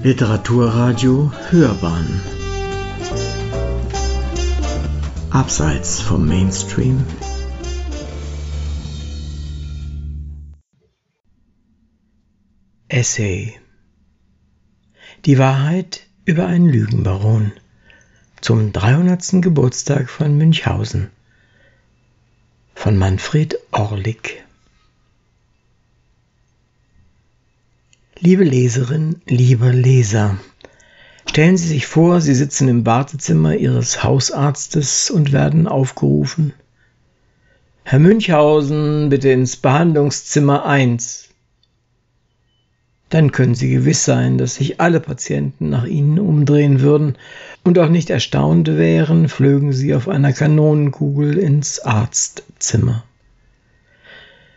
Literaturradio Hörbahn. Abseits vom Mainstream. Essay. Die Wahrheit über einen Lügenbaron. Zum 300. Geburtstag von Münchhausen. Von Manfred Orlik Liebe Leserin, lieber Leser, stellen Sie sich vor, Sie sitzen im Wartezimmer Ihres Hausarztes und werden aufgerufen. Herr Münchhausen, bitte ins Behandlungszimmer 1. Dann können Sie gewiss sein, dass sich alle Patienten nach Ihnen umdrehen würden und auch nicht erstaunt wären, flögen Sie auf einer Kanonenkugel ins Arztzimmer.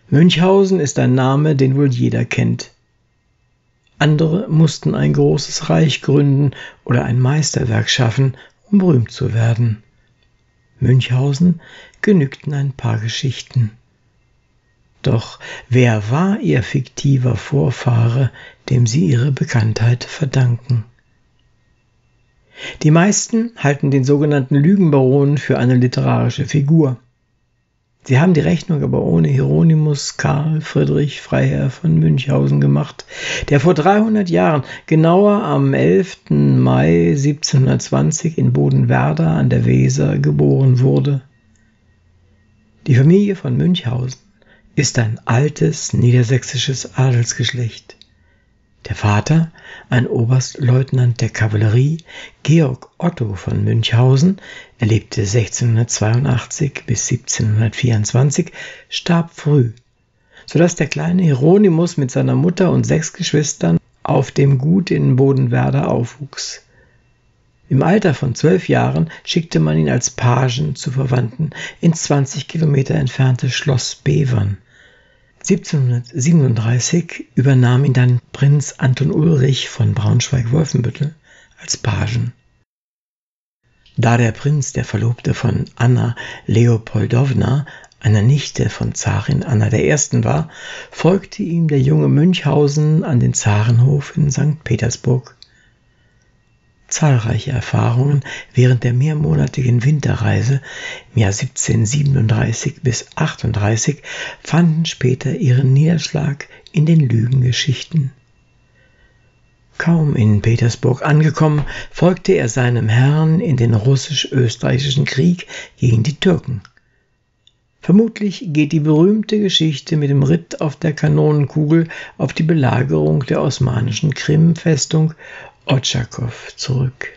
Münchhausen ist ein Name, den wohl jeder kennt. Andere mussten ein großes Reich gründen oder ein Meisterwerk schaffen, um berühmt zu werden. Münchhausen genügten ein paar Geschichten. Doch wer war ihr fiktiver Vorfahre, dem sie ihre Bekanntheit verdanken? Die meisten halten den sogenannten Lügenbaron für eine literarische Figur. Sie haben die Rechnung aber ohne Hieronymus Karl Friedrich Freiherr von Münchhausen gemacht, der vor 300 Jahren, genauer am 11. Mai 1720 in Bodenwerder an der Weser geboren wurde. Die Familie von Münchhausen ist ein altes niedersächsisches Adelsgeschlecht. Der Vater, ein Oberstleutnant der Kavallerie, Georg Otto von Münchhausen, er lebte 1682 bis 1724, starb früh, so dass der kleine Hieronymus mit seiner Mutter und sechs Geschwistern auf dem Gut in Bodenwerder aufwuchs. Im Alter von zwölf Jahren schickte man ihn als Pagen zu Verwandten ins 20 Kilometer entfernte Schloss Bevern. 1737 übernahm ihn dann Prinz Anton Ulrich von Braunschweig-Wolfenbüttel als Pagen. Da der Prinz der Verlobte von Anna Leopoldowna, einer Nichte von Zarin Anna I. war, folgte ihm der junge Münchhausen an den Zarenhof in St. Petersburg. Zahlreiche Erfahrungen während der mehrmonatigen Winterreise im Jahr 1737 bis 38 fanden später ihren Niederschlag in den Lügengeschichten. Kaum in Petersburg angekommen, folgte er seinem Herrn in den russisch-österreichischen Krieg gegen die Türken. Vermutlich geht die berühmte Geschichte mit dem Ritt auf der Kanonenkugel auf die Belagerung der osmanischen Krim-Festung Otschakow zurück.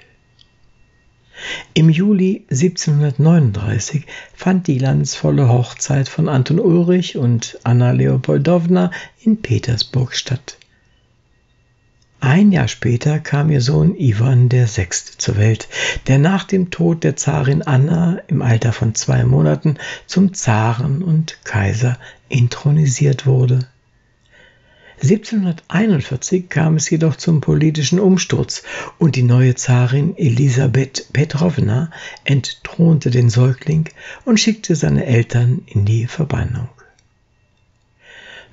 Im Juli 1739 fand die glanzvolle Hochzeit von Anton Ulrich und Anna Leopoldowna in Petersburg statt. Ein Jahr später kam ihr Sohn Iwan VI. zur Welt, der nach dem Tod der Zarin Anna im Alter von zwei Monaten zum Zaren und Kaiser intronisiert wurde. 1741 kam es jedoch zum politischen Umsturz und die neue Zarin Elisabeth Petrowna entthronte den Säugling und schickte seine Eltern in die Verbannung.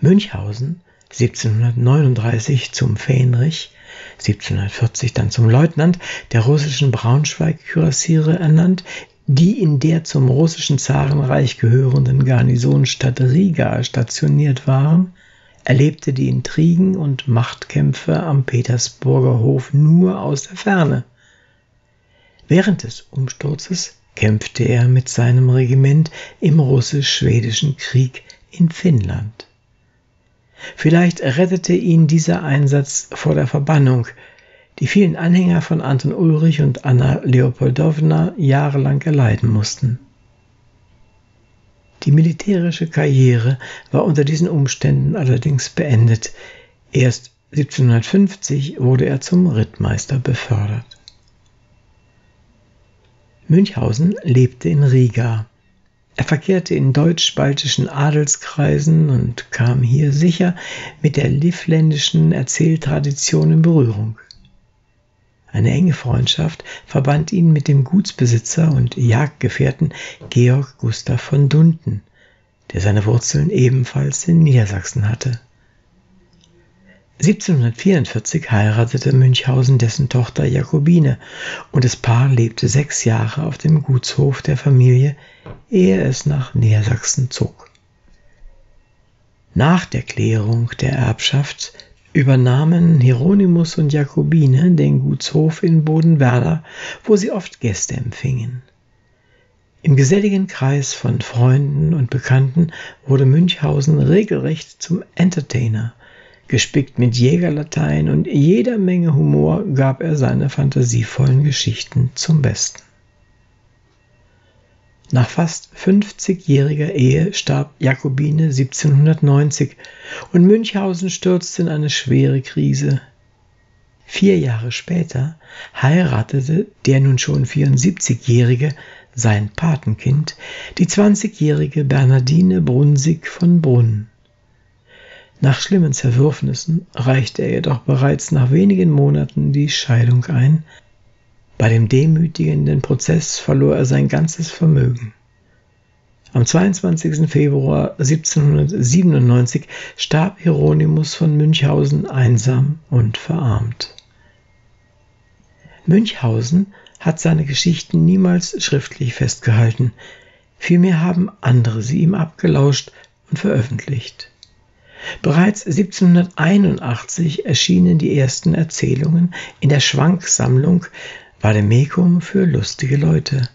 Münchhausen 1739 zum Fähnrich, 1740 dann zum Leutnant der russischen Braunschweig-Kürassiere ernannt, die in der zum russischen Zarenreich gehörenden Garnisonstadt Riga stationiert waren, erlebte die Intrigen und Machtkämpfe am Petersburger Hof nur aus der Ferne. Während des Umsturzes kämpfte er mit seinem Regiment im russisch-schwedischen Krieg in Finnland. Vielleicht rettete ihn dieser Einsatz vor der Verbannung, die vielen Anhänger von Anton Ulrich und Anna Leopoldowna jahrelang erleiden mussten. Die militärische Karriere war unter diesen Umständen allerdings beendet. Erst 1750 wurde er zum Rittmeister befördert. Münchhausen lebte in Riga. Er verkehrte in deutsch-baltischen Adelskreisen und kam hier sicher mit der livländischen Erzähltradition in Berührung. Eine enge Freundschaft verband ihn mit dem Gutsbesitzer und Jagdgefährten Georg Gustav von Dunten, der seine Wurzeln ebenfalls in Niedersachsen hatte. 1744 heiratete Münchhausen dessen Tochter Jakobine und das Paar lebte sechs Jahre auf dem Gutshof der Familie, ehe es nach Niedersachsen zog. Nach der Klärung der Erbschaft übernahmen Hieronymus und Jakobine den Gutshof in Bodenwerder, wo sie oft Gäste empfingen. Im geselligen Kreis von Freunden und Bekannten wurde Münchhausen regelrecht zum Entertainer Gespickt mit Jägerlatein und jeder Menge Humor gab er seine fantasievollen Geschichten zum Besten. Nach fast 50-jähriger Ehe starb Jakobine 1790 und Münchhausen stürzte in eine schwere Krise. Vier Jahre später heiratete der nun schon 74-jährige sein Patenkind, die 20-jährige Bernardine Brunsig von Brunn. Nach schlimmen Zerwürfnissen reichte er jedoch bereits nach wenigen Monaten die Scheidung ein. Bei dem demütigenden Prozess verlor er sein ganzes Vermögen. Am 22. Februar 1797 starb Hieronymus von Münchhausen einsam und verarmt. Münchhausen hat seine Geschichten niemals schriftlich festgehalten, vielmehr haben andere sie ihm abgelauscht und veröffentlicht. Bereits 1781 erschienen die ersten Erzählungen in der Schwanksammlung Vademecum für lustige Leute,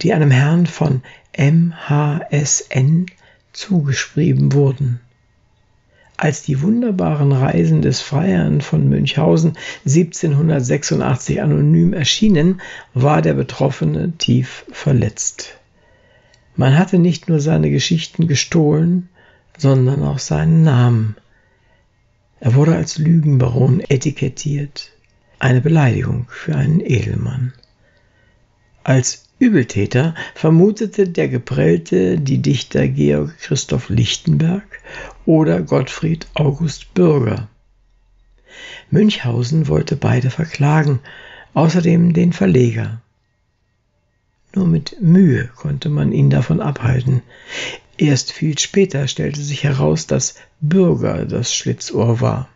die einem Herrn von MHSN zugeschrieben wurden. Als die wunderbaren Reisen des Freiherrn von Münchhausen 1786 anonym erschienen, war der Betroffene tief verletzt. Man hatte nicht nur seine Geschichten gestohlen, sondern auch seinen Namen. Er wurde als Lügenbaron etikettiert, eine Beleidigung für einen Edelmann. Als Übeltäter vermutete der Geprellte die Dichter Georg Christoph Lichtenberg oder Gottfried August Bürger. Münchhausen wollte beide verklagen, außerdem den Verleger. Nur mit Mühe konnte man ihn davon abhalten. Erst viel später stellte sich heraus, dass Bürger das Schlitzohr war.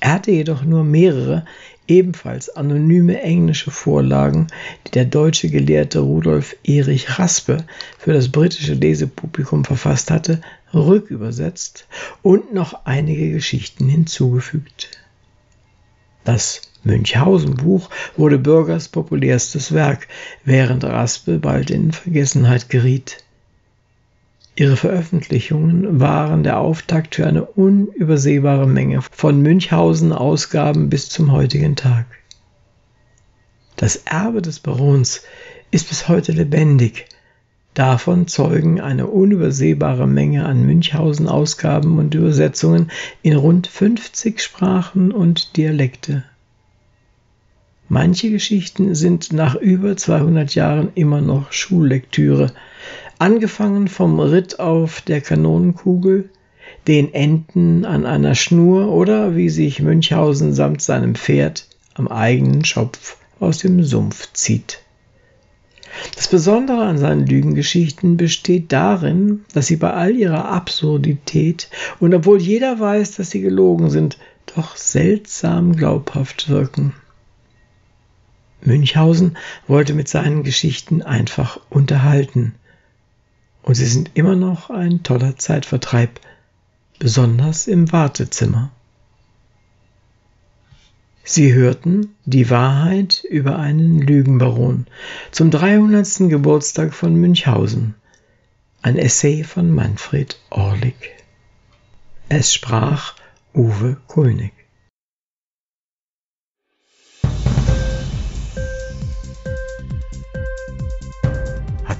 Er hatte jedoch nur mehrere, ebenfalls anonyme englische Vorlagen, die der deutsche Gelehrte Rudolf Erich Raspe für das britische Lesepublikum verfasst hatte, rückübersetzt und noch einige Geschichten hinzugefügt. Das Münchhausen-Buch wurde Bürgers populärstes Werk, während Raspe bald in Vergessenheit geriet. Ihre Veröffentlichungen waren der Auftakt für eine unübersehbare Menge von Münchhausen-Ausgaben bis zum heutigen Tag. Das Erbe des Barons ist bis heute lebendig. Davon zeugen eine unübersehbare Menge an Münchhausen-Ausgaben und Übersetzungen in rund 50 Sprachen und Dialekte. Manche Geschichten sind nach über 200 Jahren immer noch Schullektüre, angefangen vom Ritt auf der Kanonenkugel, den Enten an einer Schnur oder wie sich Münchhausen samt seinem Pferd am eigenen Schopf aus dem Sumpf zieht. Das Besondere an seinen Lügengeschichten besteht darin, dass sie bei all ihrer Absurdität und obwohl jeder weiß, dass sie gelogen sind, doch seltsam glaubhaft wirken. Münchhausen wollte mit seinen Geschichten einfach unterhalten, und sie sind immer noch ein toller Zeitvertreib, besonders im Wartezimmer. Sie hörten die Wahrheit über einen Lügenbaron zum 300. Geburtstag von Münchhausen, ein Essay von Manfred Orlik. Es sprach Uwe Kulnig.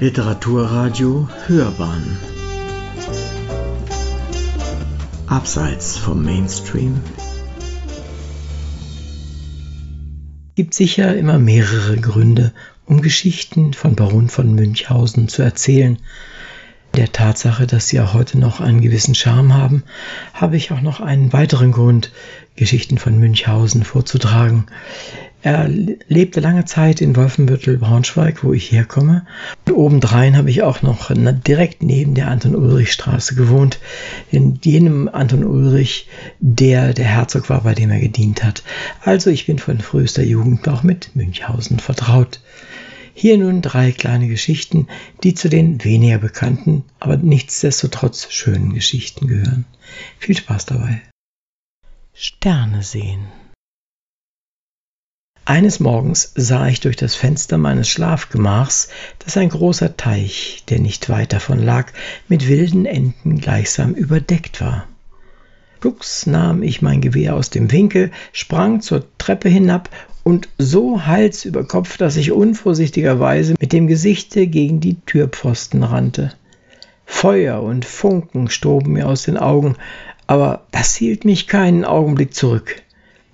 Literaturradio Hörbahn Abseits vom Mainstream gibt sicher immer mehrere Gründe, um Geschichten von Baron von Münchhausen zu erzählen. Der Tatsache, dass sie auch heute noch einen gewissen Charme haben, habe ich auch noch einen weiteren Grund, Geschichten von Münchhausen vorzutragen. Er lebte lange Zeit in Wolfenbüttel, Braunschweig, wo ich herkomme. Und obendrein habe ich auch noch direkt neben der Anton-Ulrich-Straße gewohnt, in jenem Anton Ulrich, der der Herzog war, bei dem er gedient hat. Also ich bin von frühester Jugend auch mit Münchhausen vertraut. Hier nun drei kleine Geschichten, die zu den weniger bekannten, aber nichtsdestotrotz schönen Geschichten gehören. Viel Spaß dabei. Sterne sehen. Eines Morgens sah ich durch das Fenster meines Schlafgemachs, dass ein großer Teich, der nicht weit davon lag, mit wilden Enten gleichsam überdeckt war. Flugs nahm ich mein Gewehr aus dem Winkel, sprang zur Treppe hinab und so Hals über Kopf, dass ich unvorsichtigerweise mit dem Gesichte gegen die Türpfosten rannte. Feuer und Funken stoben mir aus den Augen, aber das hielt mich keinen Augenblick zurück.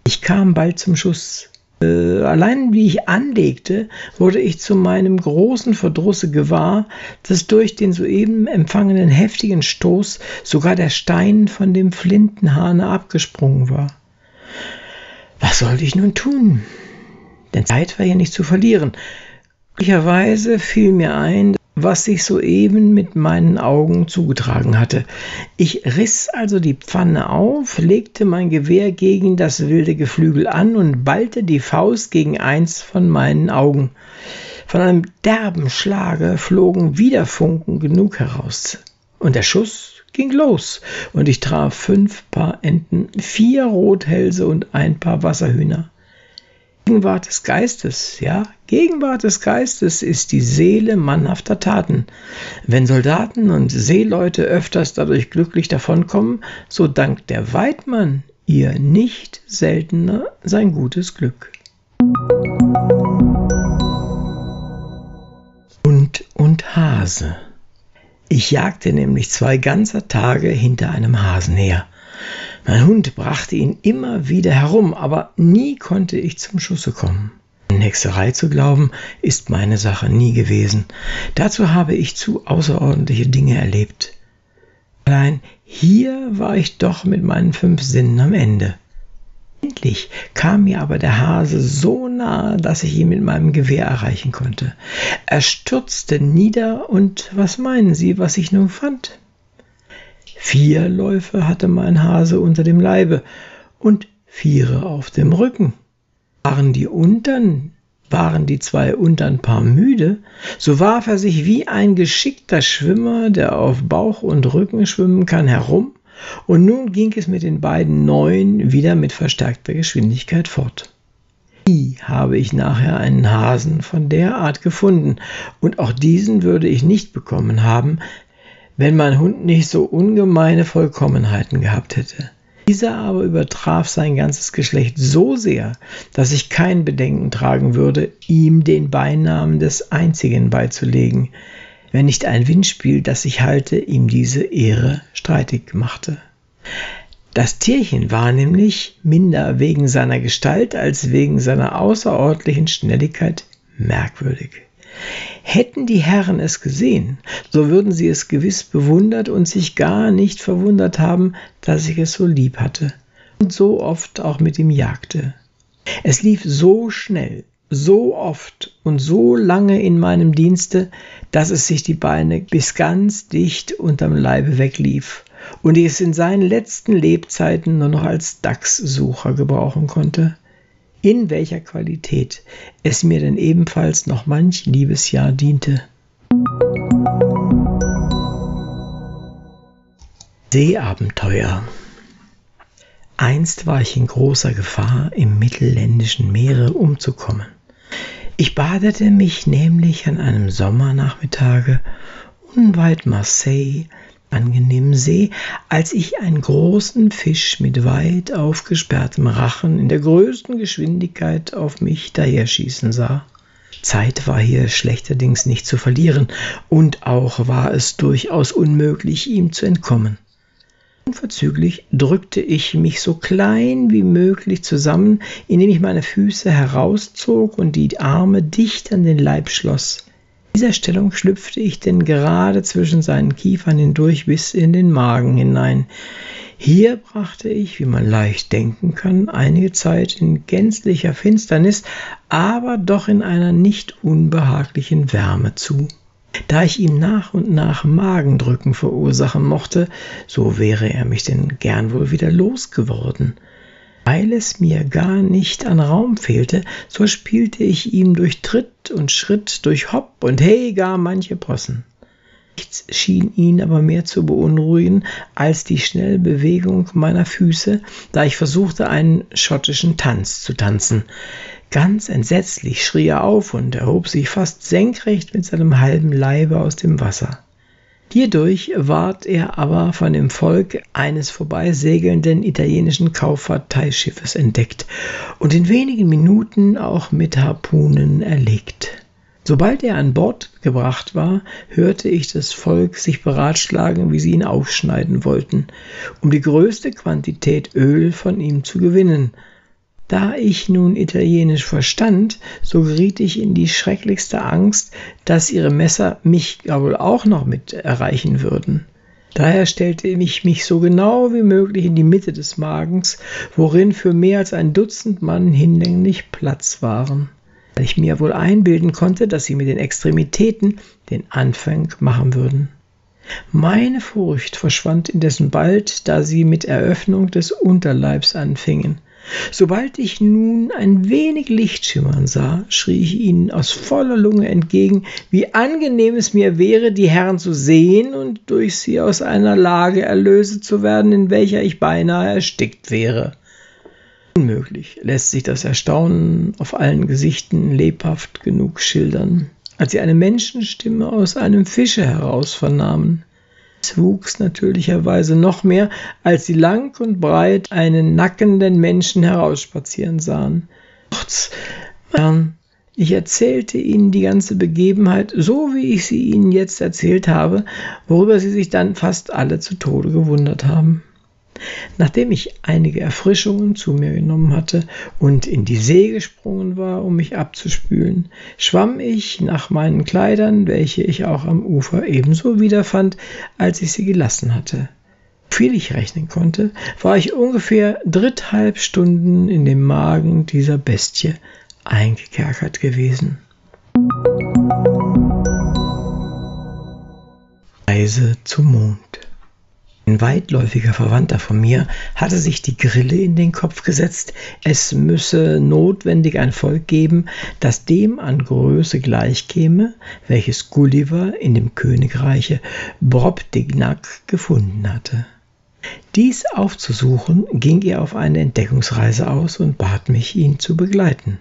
Ich kam bald zum Schuss, allein wie ich anlegte, wurde ich zu meinem großen Verdrusse gewahr, dass durch den soeben empfangenen heftigen Stoß sogar der Stein von dem Flintenhahne abgesprungen war. Was sollte ich nun tun? Denn Zeit war ja nicht zu verlieren. Glücklicherweise fiel mir ein, was sich soeben mit meinen Augen zugetragen hatte. Ich riss also die Pfanne auf, legte mein Gewehr gegen das wilde Geflügel an und ballte die Faust gegen eins von meinen Augen. Von einem derben Schlage flogen wieder Funken genug heraus. Und der Schuss ging los, und ich traf fünf Paar Enten, vier Rothälse und ein Paar Wasserhühner. Gegenwart des Geistes, ja, Gegenwart des Geistes ist die Seele mannhafter Taten. Wenn Soldaten und Seeleute öfters dadurch glücklich davonkommen, so dankt der Weidmann ihr nicht seltener sein gutes Glück. Hund und Hase. Ich jagte nämlich zwei ganzer Tage hinter einem Hasen her. Mein Hund brachte ihn immer wieder herum, aber nie konnte ich zum Schusse kommen. Hexerei zu glauben, ist meine Sache nie gewesen. Dazu habe ich zu außerordentliche Dinge erlebt. Allein hier war ich doch mit meinen fünf Sinnen am Ende. Endlich kam mir aber der Hase so nahe, dass ich ihn mit meinem Gewehr erreichen konnte. Er stürzte nieder, und was meinen Sie, was ich nun fand? Vier Läufe hatte mein Hase unter dem Leibe und viere auf dem Rücken. Waren die untern, waren die zwei untern Paar müde, so warf er sich wie ein geschickter Schwimmer, der auf Bauch und Rücken schwimmen kann, herum, und nun ging es mit den beiden Neuen wieder mit verstärkter Geschwindigkeit fort. Nie habe ich nachher einen Hasen von der Art gefunden, und auch diesen würde ich nicht bekommen haben, wenn mein Hund nicht so ungemeine Vollkommenheiten gehabt hätte. Dieser aber übertraf sein ganzes Geschlecht so sehr, dass ich kein Bedenken tragen würde, ihm den Beinamen des Einzigen beizulegen, wenn nicht ein Windspiel, das ich halte, ihm diese Ehre streitig machte. Das Tierchen war nämlich minder wegen seiner Gestalt als wegen seiner außerordentlichen Schnelligkeit merkwürdig. Hätten die Herren es gesehen, so würden sie es gewiss bewundert und sich gar nicht verwundert haben, dass ich es so lieb hatte und so oft auch mit ihm jagte. Es lief so schnell, so oft und so lange in meinem Dienste, dass es sich die Beine bis ganz dicht unterm Leibe weglief und ich es in seinen letzten Lebzeiten nur noch als Dachssucher gebrauchen konnte in welcher Qualität es mir denn ebenfalls noch manch Liebesjahr diente. Seeabenteuer Einst war ich in großer Gefahr, im mittelländischen Meere umzukommen. Ich badete mich nämlich an einem Sommernachmittage unweit Marseille angenehmen See, als ich einen großen Fisch mit weit aufgesperrtem Rachen in der größten Geschwindigkeit auf mich daherschießen sah. Zeit war hier schlechterdings nicht zu verlieren, und auch war es durchaus unmöglich, ihm zu entkommen. Unverzüglich drückte ich mich so klein wie möglich zusammen, indem ich meine Füße herauszog und die Arme dicht an den Leib schloss. Dieser Stellung schlüpfte ich denn gerade zwischen seinen Kiefern hindurch bis in den Magen hinein. Hier brachte ich, wie man leicht denken kann, einige Zeit in gänzlicher Finsternis, aber doch in einer nicht unbehaglichen Wärme zu. Da ich ihm nach und nach Magendrücken verursachen mochte, so wäre er mich denn gern wohl wieder losgeworden. Weil es mir gar nicht an Raum fehlte, so spielte ich ihm durch Tritt und Schritt, durch Hopp und Hey gar manche Possen. Nichts schien ihn aber mehr zu beunruhigen als die schnelle Bewegung meiner Füße, da ich versuchte, einen schottischen Tanz zu tanzen. Ganz entsetzlich schrie er auf und erhob sich fast senkrecht mit seinem halben Leibe aus dem Wasser. Hierdurch ward er aber von dem Volk eines vorbeisegelnden italienischen Kauffahrteischiffes entdeckt und in wenigen Minuten auch mit Harpunen erlegt. Sobald er an Bord gebracht war, hörte ich das Volk sich beratschlagen, wie sie ihn aufschneiden wollten, um die größte Quantität Öl von ihm zu gewinnen. Da ich nun Italienisch verstand, so geriet ich in die schrecklichste Angst, dass ihre Messer mich wohl auch noch mit erreichen würden. Daher stellte ich mich so genau wie möglich in die Mitte des Magens, worin für mehr als ein Dutzend Mann hinlänglich Platz waren weil ich mir wohl einbilden konnte, dass sie mit den Extremitäten den Anfang machen würden. Meine Furcht verschwand indessen bald, da sie mit Eröffnung des Unterleibs anfingen. Sobald ich nun ein wenig Licht schimmern sah, schrie ich ihnen aus voller Lunge entgegen, wie angenehm es mir wäre, die Herren zu sehen und durch sie aus einer Lage erlöset zu werden, in welcher ich beinahe erstickt wäre. Unmöglich lässt sich das Erstaunen auf allen Gesichten lebhaft genug schildern, als sie eine Menschenstimme aus einem Fische heraus vernahmen. Es wuchs natürlicherweise noch mehr, als sie lang und breit einen nackenden Menschen herausspazieren sahen. Ich erzählte ihnen die ganze Begebenheit, so wie ich sie ihnen jetzt erzählt habe, worüber sie sich dann fast alle zu Tode gewundert haben. Nachdem ich einige Erfrischungen zu mir genommen hatte und in die See gesprungen war, um mich abzuspülen, schwamm ich nach meinen Kleidern, welche ich auch am Ufer ebenso wiederfand, als ich sie gelassen hatte. Viel ich rechnen konnte, war ich ungefähr dritthalb Stunden in dem Magen dieser Bestie eingekerkert gewesen. Reise zum Mond. Ein weitläufiger Verwandter von mir hatte sich die Grille in den Kopf gesetzt, es müsse notwendig ein Volk geben, das dem an Größe gleichkäme, welches Gulliver in dem Königreiche Brobdingnac gefunden hatte. Dies aufzusuchen, ging er auf eine Entdeckungsreise aus und bat mich, ihn zu begleiten.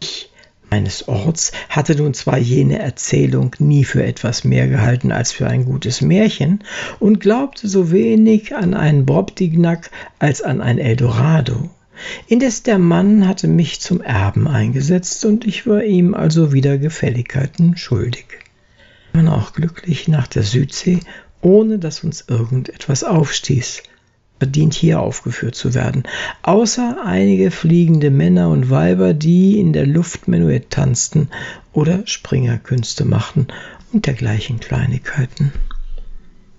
Ich eines Orts hatte nun zwar jene Erzählung nie für etwas mehr gehalten als für ein gutes Märchen und glaubte so wenig an einen Brobdingnack als an ein Eldorado. Indes der Mann hatte mich zum Erben eingesetzt und ich war ihm also wieder Gefälligkeiten schuldig. Wir waren auch glücklich nach der Südsee, ohne dass uns irgendetwas aufstieß verdient hier aufgeführt zu werden, außer einige fliegende Männer und Weiber, die in der Luft Menuett tanzten oder Springerkünste machten und dergleichen Kleinigkeiten.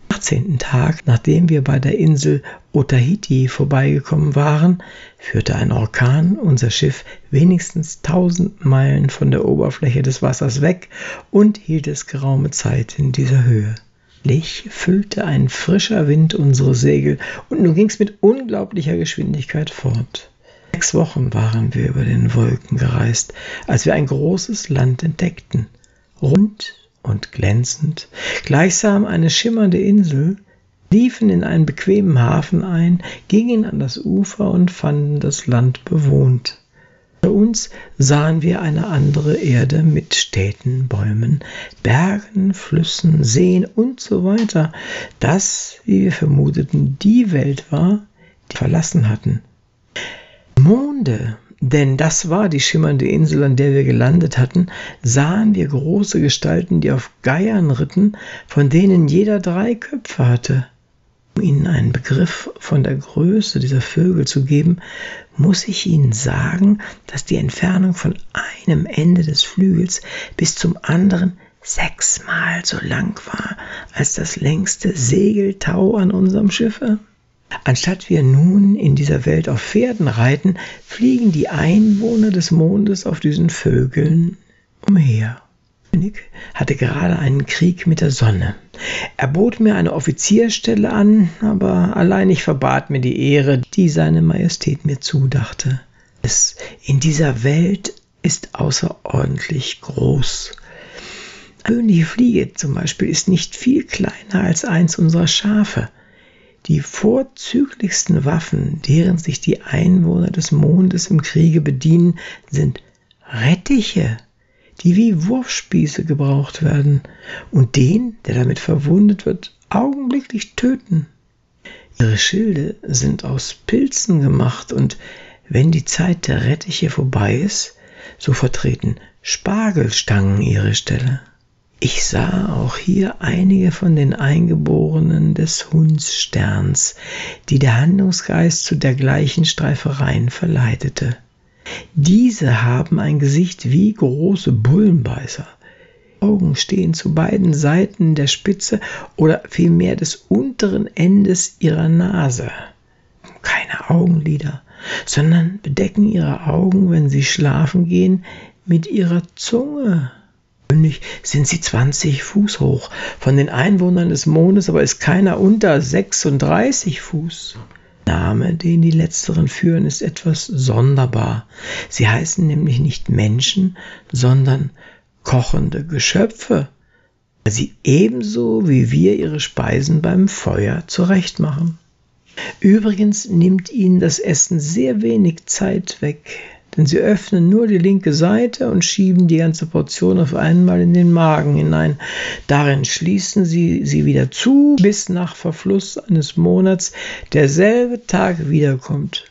Am 18. Tag, nachdem wir bei der Insel Otahiti vorbeigekommen waren, führte ein Orkan unser Schiff wenigstens tausend Meilen von der Oberfläche des Wassers weg und hielt es geraume Zeit in dieser Höhe. Endlich füllte ein frischer Wind unsere Segel und nun ging's mit unglaublicher Geschwindigkeit fort. Sechs Wochen waren wir über den Wolken gereist, als wir ein großes Land entdeckten, rund und glänzend, gleichsam eine schimmernde Insel, liefen in einen bequemen Hafen ein, gingen an das Ufer und fanden das Land bewohnt. Bei uns sahen wir eine andere Erde mit Städten, Bäumen, Bergen, Flüssen, Seen und so weiter, das, wie wir vermuteten, die Welt war, die wir verlassen hatten. Monde denn das war die schimmernde Insel, an der wir gelandet hatten, sahen wir große Gestalten, die auf Geiern ritten, von denen jeder drei Köpfe hatte. Um Ihnen einen Begriff von der Größe dieser Vögel zu geben, muss ich Ihnen sagen, dass die Entfernung von einem Ende des Flügels bis zum anderen sechsmal so lang war als das längste Segeltau an unserem Schiffe. Anstatt wir nun in dieser Welt auf Pferden reiten, fliegen die Einwohner des Mondes auf diesen Vögeln umher. König hatte gerade einen Krieg mit der Sonne. Er bot mir eine Offizierstelle an, aber allein ich verbat mir die Ehre, die seine Majestät mir zudachte. Es in dieser Welt ist außerordentlich groß. Eine gewöhnliche Fliege zum Beispiel ist nicht viel kleiner als eins unserer Schafe. Die vorzüglichsten Waffen, deren sich die Einwohner des Mondes im Kriege bedienen, sind Rettiche, die wie Wurfspieße gebraucht werden und den, der damit verwundet wird, augenblicklich töten. Ihre Schilde sind aus Pilzen gemacht und wenn die Zeit der Rettiche vorbei ist, so vertreten Spargelstangen ihre Stelle. Ich sah auch hier einige von den Eingeborenen des Hundssterns, die der Handlungsgeist zu dergleichen Streifereien verleitete. Diese haben ein Gesicht wie große Bullenbeißer. Augen stehen zu beiden Seiten der Spitze oder vielmehr des unteren Endes ihrer Nase. Keine Augenlider, sondern bedecken ihre Augen, wenn sie schlafen gehen, mit ihrer Zunge. Gewöhnlich sind sie 20 Fuß hoch. Von den Einwohnern des Mondes aber ist keiner unter 36 Fuß. Der Name, den die letzteren führen, ist etwas sonderbar. Sie heißen nämlich nicht Menschen, sondern kochende Geschöpfe, weil sie ebenso wie wir ihre Speisen beim Feuer zurechtmachen. Übrigens nimmt ihnen das Essen sehr wenig Zeit weg denn sie öffnen nur die linke Seite und schieben die ganze Portion auf einmal in den Magen hinein. Darin schließen sie sie wieder zu, bis nach Verfluss eines Monats derselbe Tag wiederkommt.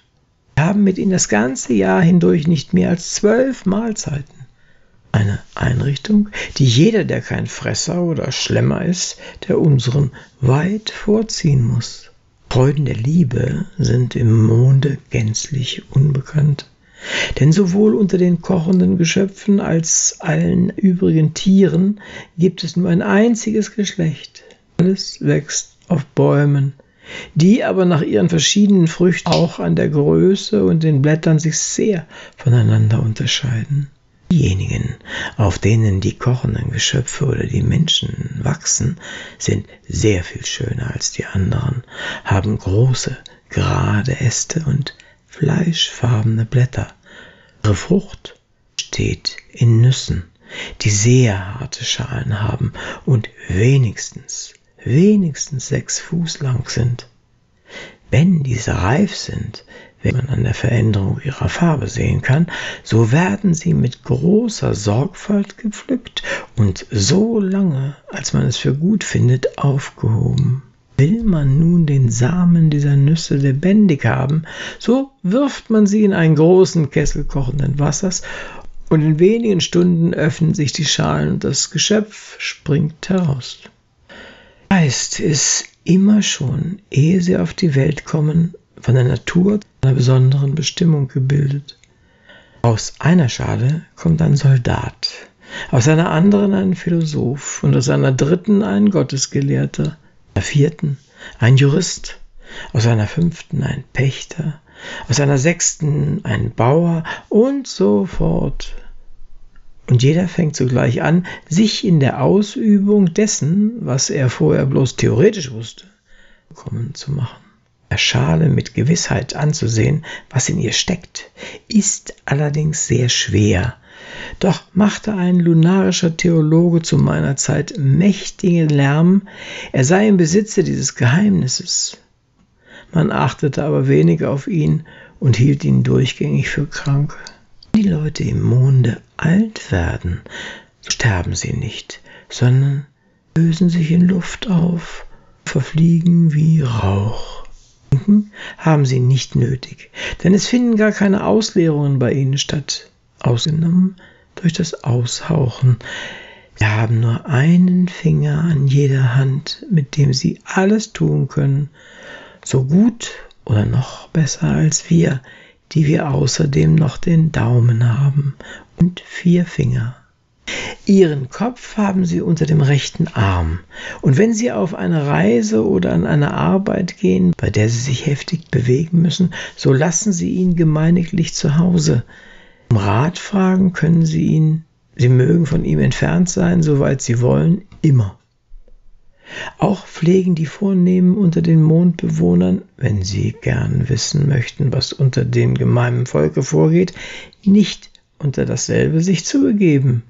Wir haben mit ihnen das ganze Jahr hindurch nicht mehr als zwölf Mahlzeiten. Eine Einrichtung, die jeder, der kein Fresser oder Schlemmer ist, der unseren weit vorziehen muss. Freuden der Liebe sind im Monde gänzlich unbekannt. Denn sowohl unter den kochenden Geschöpfen als allen übrigen Tieren gibt es nur ein einziges Geschlecht. Alles wächst auf Bäumen, die aber nach ihren verschiedenen Früchten auch an der Größe und den Blättern sich sehr voneinander unterscheiden. Diejenigen, auf denen die kochenden Geschöpfe oder die Menschen wachsen, sind sehr viel schöner als die anderen, haben große, gerade Äste und fleischfarbene Blätter. Ihre Frucht steht in Nüssen, die sehr harte Schalen haben und wenigstens, wenigstens sechs Fuß lang sind. Wenn diese reif sind, wie man an der Veränderung ihrer Farbe sehen kann, so werden sie mit großer Sorgfalt gepflückt und so lange, als man es für gut findet, aufgehoben. Will man nun den Samen dieser Nüsse lebendig haben, so wirft man sie in einen großen Kessel kochenden Wassers, und in wenigen Stunden öffnen sich die Schalen und das Geschöpf springt heraus. Geist ist immer schon, ehe sie auf die Welt kommen, von der Natur einer besonderen Bestimmung gebildet. Aus einer Schale kommt ein Soldat, aus einer anderen ein Philosoph und aus einer dritten ein Gottesgelehrter einer vierten ein Jurist, aus einer fünften ein Pächter, aus einer sechsten ein Bauer und so fort. Und jeder fängt zugleich an, sich in der Ausübung dessen, was er vorher bloß theoretisch wusste, kommen zu machen. Der Schale mit Gewissheit anzusehen, was in ihr steckt, ist allerdings sehr schwer, doch machte ein lunarischer Theologe zu meiner Zeit mächtigen Lärm, er sei im Besitze dieses Geheimnisses. Man achtete aber wenig auf ihn und hielt ihn durchgängig für krank. Wenn die Leute im Monde alt werden, sterben sie nicht, sondern lösen sich in Luft auf, verfliegen wie Rauch. Haben sie nicht nötig, denn es finden gar keine Ausleerungen bei ihnen statt, ausgenommen durch das Aushauchen. Sie haben nur einen Finger an jeder Hand, mit dem sie alles tun können, so gut oder noch besser als wir, die wir außerdem noch den Daumen haben und vier Finger. Ihren Kopf haben Sie unter dem rechten Arm. Und wenn Sie auf eine Reise oder an eine Arbeit gehen, bei der Sie sich heftig bewegen müssen, so lassen Sie ihn gemeiniglich zu Hause. Um Rat fragen können Sie ihn, Sie mögen von ihm entfernt sein, soweit Sie wollen, immer. Auch pflegen die Vornehmen unter den Mondbewohnern, wenn sie gern wissen möchten, was unter dem gemeinen Volke vorgeht, nicht unter dasselbe sich zu begeben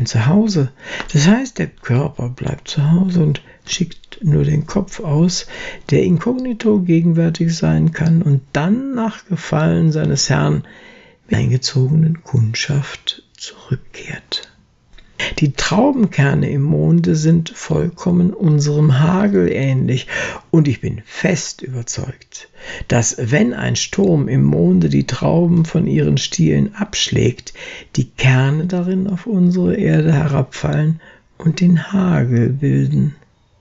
bleiben zu Hause. Das heißt, der Körper bleibt zu Hause und schickt nur den Kopf aus, der inkognito gegenwärtig sein kann und dann nach Gefallen seines Herrn eingezogenen Kundschaft zurückkehrt. Die Traubenkerne im Monde sind vollkommen unserem Hagel ähnlich, und ich bin fest überzeugt, dass wenn ein Sturm im Monde die Trauben von ihren Stielen abschlägt, die Kerne darin auf unsere Erde herabfallen und den Hagel bilden.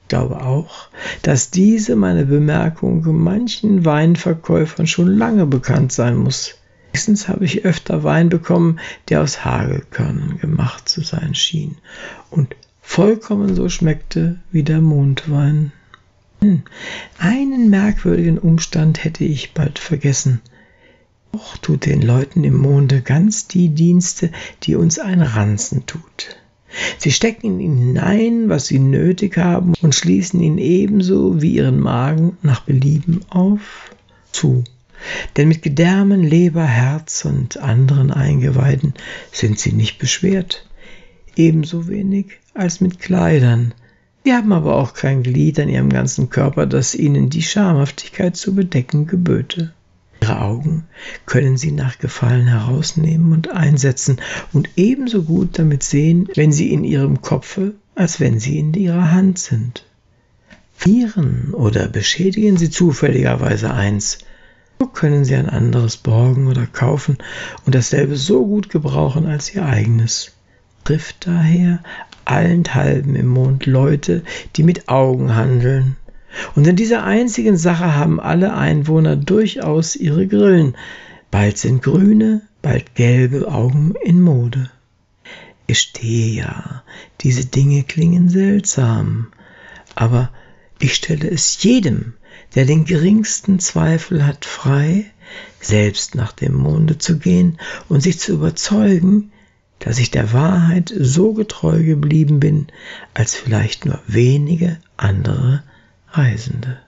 Ich glaube auch, dass diese meine Bemerkung manchen Weinverkäufern schon lange bekannt sein muss. Nächstens habe ich öfter Wein bekommen, der aus Hagelkörnern gemacht zu sein schien und vollkommen so schmeckte wie der Mondwein. Hm, einen merkwürdigen Umstand hätte ich bald vergessen. Auch tut den Leuten im Monde ganz die Dienste, die uns ein Ranzen tut. Sie stecken in ihn hinein, was sie nötig haben, und schließen ihn ebenso wie ihren Magen nach Belieben auf zu. Denn mit Gedärmen, Leber, Herz und anderen Eingeweiden sind sie nicht beschwert, ebenso wenig als mit Kleidern. Sie haben aber auch kein Glied an ihrem ganzen Körper, das ihnen die Schamhaftigkeit zu bedecken geböte. Ihre Augen können sie nach Gefallen herausnehmen und einsetzen und ebenso gut damit sehen, wenn sie in ihrem Kopfe, als wenn sie in ihrer Hand sind. Vieren oder beschädigen sie zufälligerweise eins, so können sie ein anderes borgen oder kaufen und dasselbe so gut gebrauchen als ihr eigenes. Trifft daher allenthalben im Mond Leute, die mit Augen handeln. Und in dieser einzigen Sache haben alle Einwohner durchaus ihre Grillen. Bald sind grüne, bald gelbe Augen in Mode. Ich stehe ja, diese Dinge klingen seltsam, aber ich stelle es jedem der den geringsten Zweifel hat, frei, selbst nach dem Monde zu gehen und sich zu überzeugen, dass ich der Wahrheit so getreu geblieben bin, als vielleicht nur wenige andere Reisende.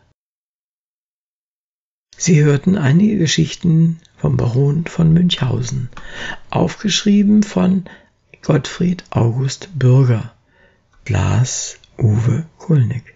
Sie hörten einige Geschichten vom Baron von Münchhausen, aufgeschrieben von Gottfried August Bürger, Glas Uwe Kulnig.